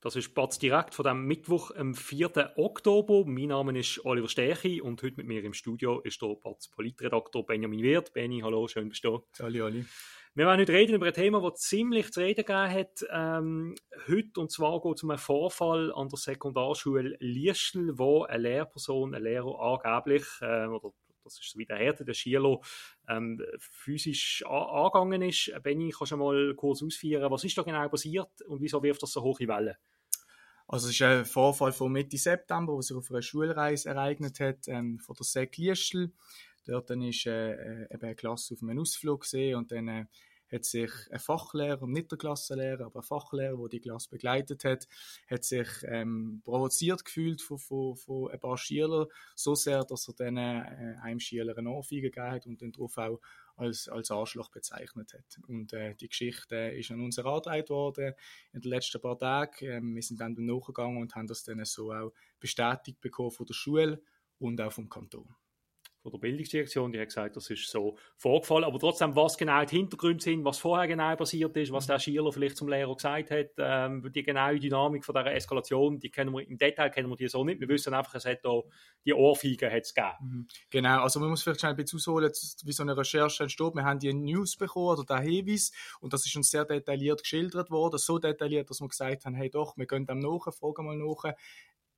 Das ist Batz direkt von dem Mittwoch, am 4. Oktober. Mein Name ist Oliver Stärchi und heute mit mir im Studio ist der Batz Politredaktor Benjamin Wirth. Benny, hallo, schön bist du da. Hallo, Oli. Wir werden heute reden über ein Thema, das ziemlich zu reden gegeben hat ähm, heute. Und zwar geht es um einen Vorfall an der Sekundarschule Liestel, wo eine Lehrperson, ein Lehrer angeblich, äh, oder das ist wie der Härte, der Schierlo, ähm, physisch angegangen ist. Benny, kannst du mal kurz ausführen, was ist da genau passiert und wieso wirft das so hohe Wellen? Also es ist ein Vorfall von Mitte September, der sich auf einer Schulreise ereignet hat, ähm, von der Sek Liestel. Dort dann ist äh, äh, eben eine Klasse auf einem Ausflug gesehen und dann äh, hat sich ein Fachlehrer, nicht der Klassenlehrer, aber ein Fachlehrer, der die Klasse begleitet hat, hat sich ähm, provoziert gefühlt von, von, von ein paar Schülern, so sehr, dass er dann äh, einem Schüler eine Ohrfeige gegeben hat und den darauf auch als, als Arschloch bezeichnet hat. Und äh, die Geschichte ist an uns erarbeitet worden in den letzten paar Tagen. Ähm, wir sind dann nachgegangen und haben das dann so auch bestätigt bekommen von der Schule und auch vom Kanton von der Bildungsdirektion, die hat gesagt, das ist so vorgefallen. Aber trotzdem, was genau die Hintergründe sind, was vorher genau passiert ist, was der Schieler vielleicht zum Lehrer gesagt hat, ähm, die genaue Dynamik von dieser Eskalation, die kennen wir im Detail kennen wir die so nicht. Wir wissen einfach, es hat da die Ohrfeige gegeben. Mhm. Genau, also man muss vielleicht schon ein bisschen ausholen, wie so eine Recherche entsteht. Wir haben die News bekommen oder den Hinweis und das ist uns sehr detailliert geschildert worden, so detailliert, dass wir gesagt haben, hey doch, wir gehen dem nach, fragen mal nach,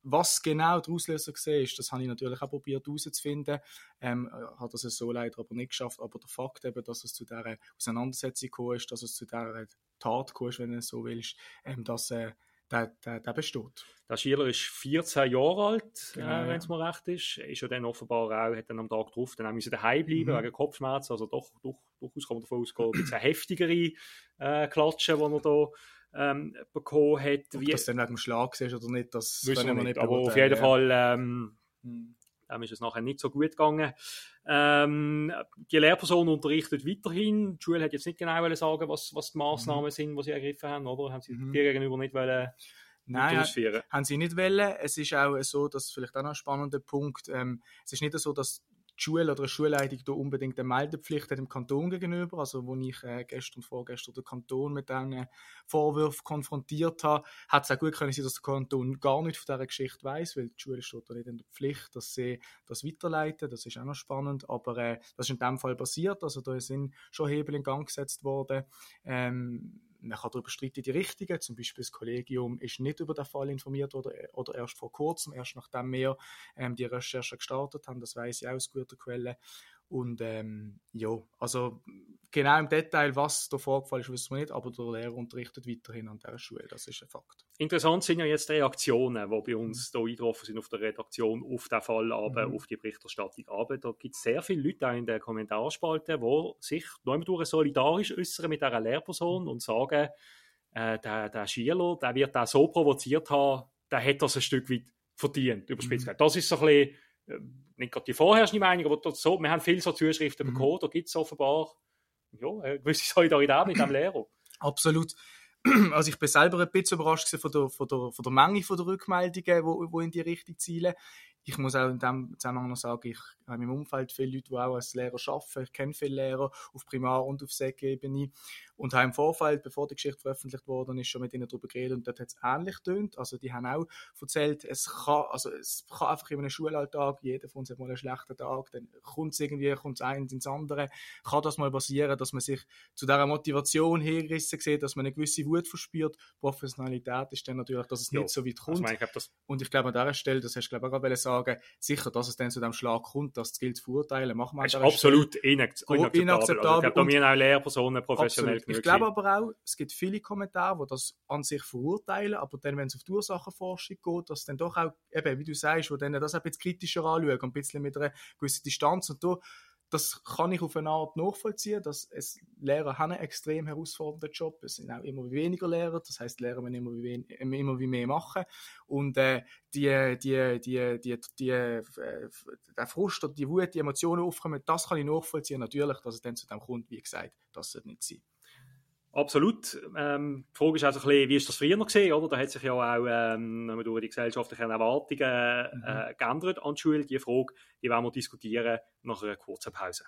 was genau der Auslöser war, das habe ich natürlich auch probiert herauszufinden. Ähm, hat das so leider aber nicht geschafft. Aber der Fakt eben, dass es zu dieser Auseinandersetzung gekommen ist, dass es zu dieser Tat gekommen ist, wenn du es so willst, ähm, dass äh, der, der, der besteht. Der Schüler ist 14 Jahre alt, genau, äh, wenn es mir recht ist. Ist ja dann offenbar auch, hat dann am Tag drauf dann müssen daheim bleiben mhm. wegen Kopfschmerzen. Also doch, doch, durchaus kann man davon ausgehen, ein heftigere äh, Klatschen, die er da ähm, bekommen hat. Ob wie, das dann wegen dem Schlag ist oder nicht, das wissen wir nicht. nicht aber auf jeden ja. Fall ähm, hm. ähm, ist es nachher nicht so gut gegangen. Ähm, die Lehrperson unterrichtet weiterhin. Die Schule hat jetzt nicht genau sagen, was, was die Massnahmen mhm. sind, die sie ergriffen haben, oder? Haben sie mhm. dir gegenüber nicht wollen, Nein, haben sie nicht wollen. Es ist auch so, dass vielleicht auch noch ein spannender Punkt, ähm, es ist nicht so, dass Schule oder eine Schulleitung da unbedingt eine Meldepflicht hat dem Kanton gegenüber. Also, wo ich äh, gestern und vorgestern den Kanton mit diesen Vorwürfen konfrontiert habe, hat es auch gut können sein, dass der Kanton gar nicht von dieser Geschichte weiß, weil die Schule steht da nicht in der Pflicht, dass sie das weiterleiten. Das ist auch noch spannend. Aber äh, das ist in dem Fall passiert. Also, da sind schon Hebel in Gang gesetzt worden. Ähm, man kann darüber streiten, die richtigen. Zum Beispiel das Kollegium ist nicht über den Fall informiert oder, oder erst vor kurzem, erst nachdem wir ähm, die Recherche gestartet haben. Das weiß ich aus guter Quelle. Und ähm, ja, also genau im Detail, was da vorgefallen ist, wissen wir nicht, aber der Lehrer unterrichtet weiterhin an dieser Schule, das ist ein Fakt. Interessant sind ja jetzt die Reaktionen, die bei uns mhm. hier eingetroffen sind auf der Redaktion, auf den Fall, aber mhm. auf die Berichterstattung. Aber da gibt es sehr viele Leute auch in der Kommentarspalte, die sich durch solidarisch äußern mit dieser Lehrperson und sagen, äh, der, der Schüler, der wird auch so provoziert haben, der hat das ein Stück weit verdient, überspitzt mhm. Das ist so ein bisschen äh, nicht gerade die vorherrschende Meinung, aber so, wir haben viele so Zuschriften mhm. bekommen, da gibt es offenbar ja, eine gewisse Solidarität mit dem Lehrer. Absolut. Also ich bin selber ein bisschen überrascht von der, von der, von der Menge von der Rückmeldungen, die wo in die Richtung zielen. Ich muss auch in dem Zusammenhang noch sagen, ich habe im Umfeld viele Leute, die auch als Lehrer arbeiten. Ich kenne viele Lehrer auf Primar- und auf Sek-Ebene und habe im Vorfeld, bevor die Geschichte veröffentlicht wurde, ist schon mit ihnen darüber geredet und dort hat es ähnlich getönt. Also die haben auch erzählt, es kann, also es kann einfach in einem Schulalltag, jeder von uns hat mal einen schlechten Tag, dann kommt es irgendwie, kommt es eins ins andere, kann das mal passieren, dass man sich zu dieser Motivation hergerissen sieht, dass man eine gewisse Wut verspürt. Professionalität ist dann natürlich, dass es ja. nicht so weit kommt. Also ich glaub, und ich glaube an dieser Stelle, das hast du glaube ich auch gerade sagen, sicher, dass es dann zu dem Schlag kommt, das gilt zu verurteilen, machen wir an ist absolut inakzeptabel. inakzeptabel. Also, ich glaube, da müssen auch Lehrpersonen professionell absolut. Ich glaube aber auch, es gibt viele Kommentare, die das an sich verurteilen, aber dann, wenn es auf die Ursachenforschung geht, dass dann doch auch, eben, wie du sagst, wo dann das ein bisschen kritischer anschauen, ein bisschen mit einer gewissen Distanz und da das kann ich auf eine Art nachvollziehen, dass es Lehrer haben einen extrem herausfordernden Job. Es sind auch immer weniger Lehrer, das heißt, Lehrer müssen immer wie, immer wie mehr machen. Und äh, die, die, die, die, die, äh, der Frust oder die Wut, die Emotionen aufkommen, das kann ich nachvollziehen. Natürlich, dass es dann zu dem kommt, wie gesagt, das sollte nicht sein. Absolut. Ähm, die Frage ist also ein bisschen, wie ist das früher noch gesehen, oder? Da hat sich ja auch ähm, durch die gesellschaftlichen Erwartungen mhm. äh, geändert an die Schule. Die Frage, die werden wir diskutieren nach einer kurzen Pause.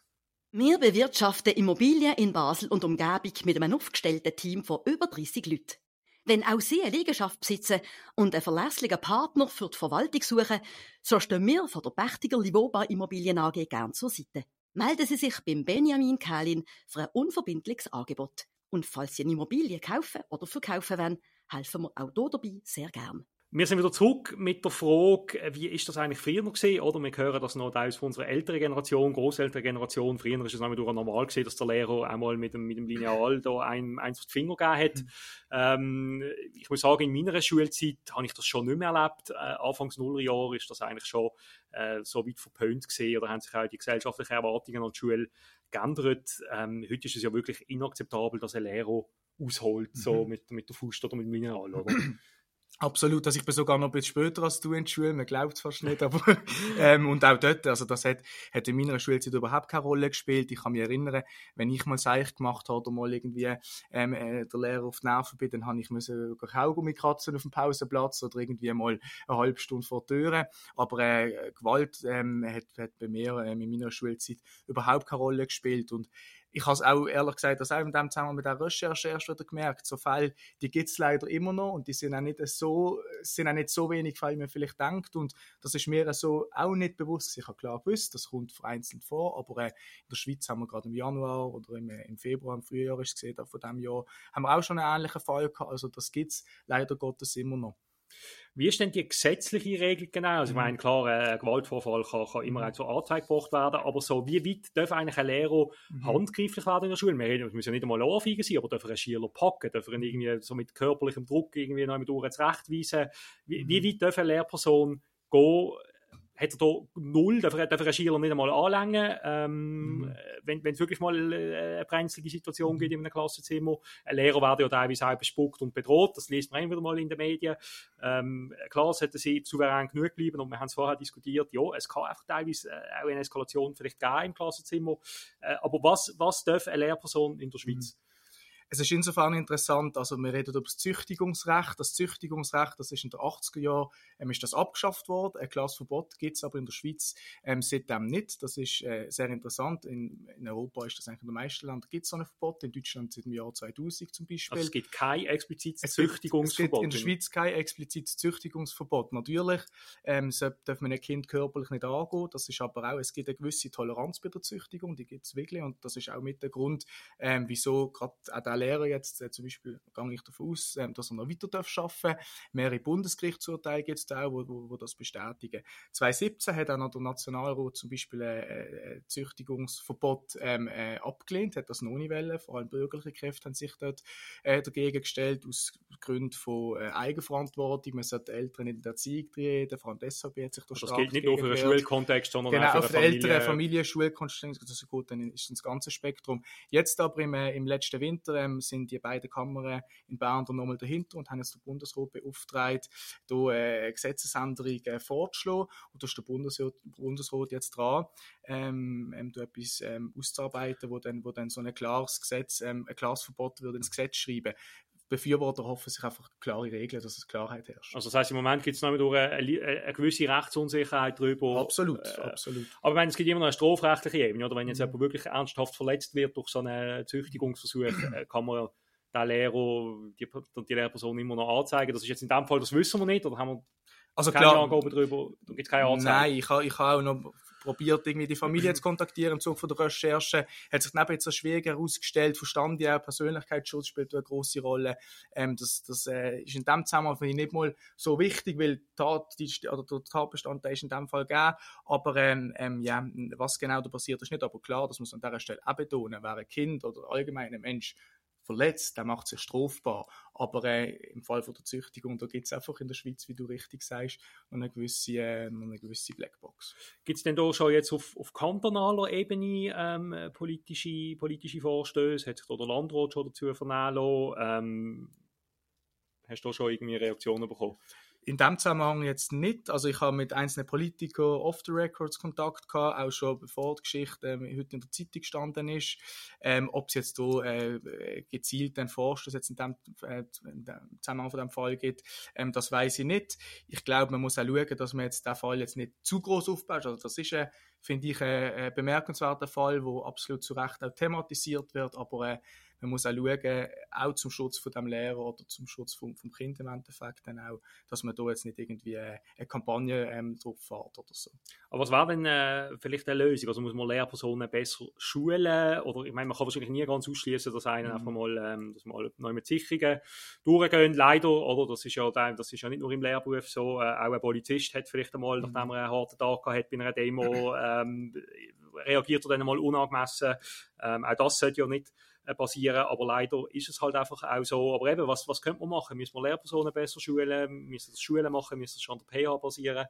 Wir bewirtschaften Immobilien in Basel und Umgebung mit einem aufgestellten Team von über 30 Leuten. Wenn auch Sie eine Liegenschaft besitzen und einen verlässlichen Partner für die Verwaltung suchen, so stehen wir von der Pächtiger Livoba Immobilien AG gern zur Seite. Melden Sie sich beim Benjamin Kählin für ein unverbindliches Angebot. Und falls Sie eine Immobilie kaufen oder verkaufen wollen, helfen wir auch hier dabei sehr gern. Wir sind wieder zurück mit der Frage, wie ist das eigentlich früher noch gesehen? Oder wir hören das noch aus von unserer älteren Generation, großälteren Generation. Früher ist es nämlich normal gesehen, dass der Lehrer einmal mit dem, mit dem Lineal da ein, eins auf die Finger gegeben hat. Mhm. Ähm, ich muss sagen, in meiner Schulzeit habe ich das schon nicht mehr erlebt. Äh, Anfangs Nullerjahre ist das eigentlich schon äh, so weit verpönt gesehen oder haben sich auch die gesellschaftlichen Erwartungen an die Schule geändert. Ähm, heute ist es ja wirklich inakzeptabel, dass ein Lehrer ausholt, mhm. so mit, mit der Fuß oder mit dem Mineral, oder? Absolut, also ich bin sogar noch ein bisschen später als du in der Schule, man glaubt es fast nicht, aber ähm, und auch dort, also das hat, hat in meiner Schulzeit überhaupt keine Rolle gespielt. Ich kann mich erinnern, wenn ich mal Seich gemacht habe oder mal irgendwie ähm, äh, der Lehrer auf die Nerven bin, dann habe ich müssen Kaugummi kratzen auf dem Pausenplatz oder irgendwie mal eine halbe Stunde vor der Tür. Aber äh, Gewalt ähm, hat, hat bei mir ähm, in meiner Schulzeit überhaupt keine Rolle gespielt und ich habe es auch ehrlich gesagt, das auch in dem Zusammenhang mit der Recherche erst wieder gemerkt. So Fälle, die gibt es leider immer noch und die sind auch nicht so, sind auch nicht so wenig wie man vielleicht denkt. Und das ist mir so auch nicht bewusst. Ich habe klar gewusst, das kommt vereinzelt vor, aber äh, in der Schweiz haben wir gerade im Januar oder im, äh, im Februar, im Frühjahr ist es gesehen, von diesem Jahr, haben wir auch schon einen ähnlichen Fall gehabt. Also das gibt es leider Gottes immer noch. Wie ist denn die gesetzliche Regelung genau? Also, ich meine, klar, ein Gewaltvorfall kann, kann immer auch zur Anzeige gebracht werden, aber so, wie weit darf eigentlich ein Lehrer mhm. handgreiflich werden in der Schule? Wir müssen ja nicht einmal Anfeigen sein, aber darf ein Schüler packen, darf er ihn irgendwie so mit körperlichem Druck irgendwie noch mit zurechtweisen? Wie, wie mhm. weit darf eine Lehrperson gehen, hat er da null, darf er, darf er Schüler nicht einmal anlängen, ähm, mhm. wenn, es wirklich mal äh, eine brenzlige Situation gibt in einem Klassenzimmer. Ein Lehrer wird ja teilweise auch bespuckt und bedroht, das liest man immer wieder mal in den Medien. Ähm, klar, sollten sie souverän genug bleiben und wir haben es vorher diskutiert, ja, es kann einfach teilweise äh, auch eine Eskalation vielleicht geben im Klassenzimmer, äh, aber was, was darf eine Lehrperson in der Schweiz? Mhm. Es ist insofern interessant, also wir reden über das Züchtigungsrecht. Das Züchtigungsrecht, das ist in den 80er Jahren, ähm, ist das abgeschafft worden. Ein Klassverbot gibt es aber in der Schweiz ähm, seitdem nicht. Das ist äh, sehr interessant. In, in, Europa ist das eigentlich in den meisten Ländern gibt es so ein Verbot. In Deutschland seit dem Jahr 2000 zum Beispiel. Also es gibt kein explizites Züchtigungsverbot. Es gibt in der Schweiz kein explizites Züchtigungsverbot. Natürlich ähm, so darf man ein Kind körperlich nicht angehen. Das ist aber auch, es gibt eine gewisse Toleranz bei der Züchtigung, die gibt es wirklich. Und das ist auch mit der Grund, ähm, wieso gerade auch der Lehrer jetzt äh, zum Beispiel, gehe ich davon aus, äh, dass er noch weiter darf arbeiten darf. Mehrere Bundesgerichtsurteile gibt es auch, wo, wo, wo, das bestätigen. 2017 hat auch noch der Nationalrat zum Beispiel ein, ein Züchtigungsverbot ähm, äh, abgelehnt, hat das noch nicht wollen. Vor allem bürgerliche Kräfte haben sich dort äh, dagegen gestellt, aus Gründen von äh, Eigenverantwortung. Man sollte Eltern in der Erziehung reden, vor allem deshalb hat sich das also Das gilt nicht nur für den Schulkontext, sondern genau, auch für den Eltern, Familie, Schulkontext, das ist gut, dann ist das ganze Spektrum. Jetzt aber im, äh, im letzten Winter ähm, sind die beiden Kammern in Bern dann nochmal dahinter und haben jetzt den Bundesrat beauftragt, hier äh, eine Gesetzesänderung äh, vorzuschlagen. Und da ist der Bundesrat, Bundesrat jetzt dran, ähm, ähm, etwas ähm, auszuarbeiten, wo dann, wo dann so ein klares Gesetz, ähm, ein klares Verbot wird ins Gesetz schreiben. Befürworter hoffen sich einfach klare Regeln, dass es Klarheit herrscht. Also das heißt, im Moment gibt es noch eine, eine, gewisse Rechtsunsicherheit darüber. Absolut, äh, absolut. Aber meine, es gibt immer noch eine strafrechtliche Ebene, oder wenn jetzt mhm. jemand wirklich ernsthaft verletzt wird durch so einen Züchtigungsversuch, äh, kann man den Lehrer, die, die Lehrperson immer noch anzeigen. Das ist jetzt in dem Fall, das wissen wir nicht, oder haben wir also keine klar, Angaben darüber? Da gibt es keine Anzeige? Nein, ich habe ich ha auch noch probiert, irgendwie die Familie zu kontaktieren im Zuge von der Recherche. Hat sich neben jetzt als schwierig herausgestellt, verstand auch, Persönlichkeitsschutz spielt eine große Rolle. Ähm, das das äh, ist in dem Zusammenhang nicht mal so wichtig, weil Tat, die, oder der Tatbestand ist in dem Fall gegeben. Aber ähm, ähm, ja, was genau da passiert, ist nicht. Aber klar, das muss man an dieser Stelle auch betonen. Wer ein Kind oder allgemein ein Mensch verletzt, der macht sich strafbar. Aber äh, im Fall von der Züchtigung, da gibt es einfach in der Schweiz, wie du richtig sagst, noch eine gewisse, äh, noch eine gewisse Blackbox. Gibt es denn da schon jetzt auf, auf kantonaler Ebene ähm, politische, politische Vorstöße? Hat sich da der Landrat schon dazu vernehmen lassen? Ähm, hast du da schon irgendwie Reaktionen bekommen? In dem Zusammenhang jetzt nicht. Also ich habe mit einzelnen Politikern off the records Kontakt gehabt, auch schon bevor die Geschichte ähm, heute in der Zeitung gestanden ist. Ähm, ob es jetzt so äh, gezielt den Vorschuss jetzt in dem, äh, in dem Zusammenhang von dem Fall geht, ähm, das weiß ich nicht. Ich glaube, man muss auch schauen, dass man jetzt den Fall jetzt nicht zu groß aufbaut. Also das ist, äh, finde ich, ein bemerkenswerter Fall, wo absolut zu Recht auch thematisiert wird, aber äh, man muss auch schauen, auch zum Schutz von dem Lehrer oder zum Schutz vom, vom Kind im Endeffekt dann auch, dass man da jetzt nicht irgendwie eine, eine Kampagne ähm, drauf fährt oder so. Aber was wäre denn äh, vielleicht eine Lösung? Also muss man Lehrpersonen besser schulen oder ich meine, man kann wahrscheinlich nie ganz ausschließen, dass einer mhm. einfach mal, ähm, dass mal neu mit Sicherungen durchgehen, leider, oder? Das ist ja, das ist ja nicht nur im Lehrberuf so, äh, auch ein Polizist hat vielleicht einmal, mhm. nachdem er einen harten Tag gehabt hat bei einer Demo, ähm, reagiert er dann mal unangemessen. Ähm, auch das sollte ja nicht äh, basieren. Aber leider ist es halt einfach auch so. Aber eben, was, was könnte man machen? Müssen wir Lehrpersonen besser schulen? Müssen das Schulen machen? Müssen das schon an der PH basieren?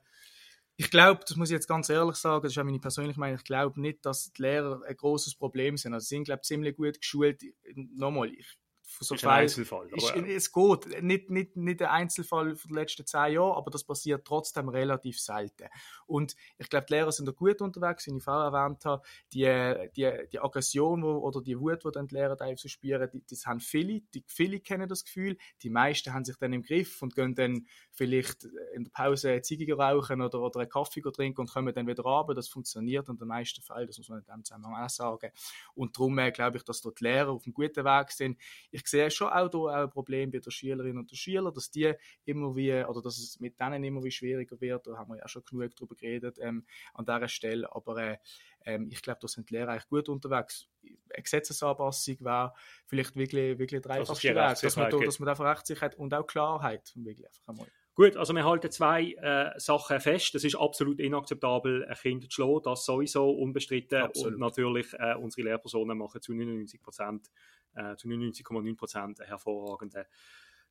Ich glaube, das muss ich jetzt ganz ehrlich sagen, das ist auch meine persönliche Meinung, ich glaube nicht, dass die Lehrer ein großes Problem sind. Also sie sind, glaube ich, ziemlich gut geschult. Nochmal, ich so ist ein Einzelfall. Ist, es geht. Nicht, nicht, nicht ein Einzelfall von den letzten zehn Jahren, aber das passiert trotzdem relativ selten. Und ich glaube, die Lehrer sind da gut unterwegs, wie ich vorher erwähnt habe. Die, die, die Aggression wo, oder die Wut, die dann die Lehrer teilweise spüren, die, das haben viele. Die, viele kennen das Gefühl. Die meisten haben sich dann im Griff und gehen dann vielleicht in der Pause eine Ziege rauchen oder, oder einen Kaffee trinken und kommen dann wieder runter. Das funktioniert in den meisten Fällen, das muss man in dem Zusammenhang auch sagen. Und darum äh, glaube ich, dass dort die Lehrer auf einem guten Weg sind. Ich sehe schon auch hier auch ein Problem bei den Schülerinnen und den Schülern, dass die immer wie, oder dass es mit denen immer wie schwieriger wird. Da haben wir ja schon genug darüber geredet ähm, an dieser Stelle. Aber äh, ähm, ich glaube, da sind die Lehrer eigentlich gut unterwegs. Eine Gesetzesanpassung wäre vielleicht wirklich, wirklich der einfachste Weg, dass man, da, dass man einfach Rechtssicherheit und auch Klarheit wirklich einfach einmal. Gut, also wir halten zwei äh, Sachen fest. Es ist absolut inakzeptabel, ein Kind zu schlagen, das sowieso unbestritten. Absolut. Und natürlich, äh, unsere Lehrpersonen machen zu 99 Prozent, äh, zu 99,9 Prozent einen hervorragenden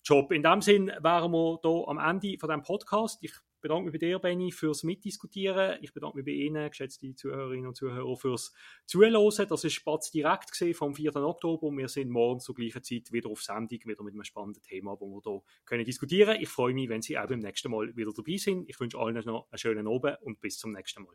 Job. In dem Sinn wären wir hier am Ende von diesem Podcast. Ich bedanke mich bei dir, Benny, fürs Mitdiskutieren. Ich bedanke mich bei Ihnen, geschätzte Zuhörerinnen und Zuhörer, fürs Zuhören. Das ist Spatz direkt vom 4. Oktober. Und wir sind morgen zur gleichen Zeit wieder auf Sendung, wieder mit einem spannenden Thema, wo wir hier können diskutieren. Ich freue mich, wenn Sie auch beim nächsten Mal wieder dabei sind. Ich wünsche allen noch einen schönen Abend und bis zum nächsten Mal.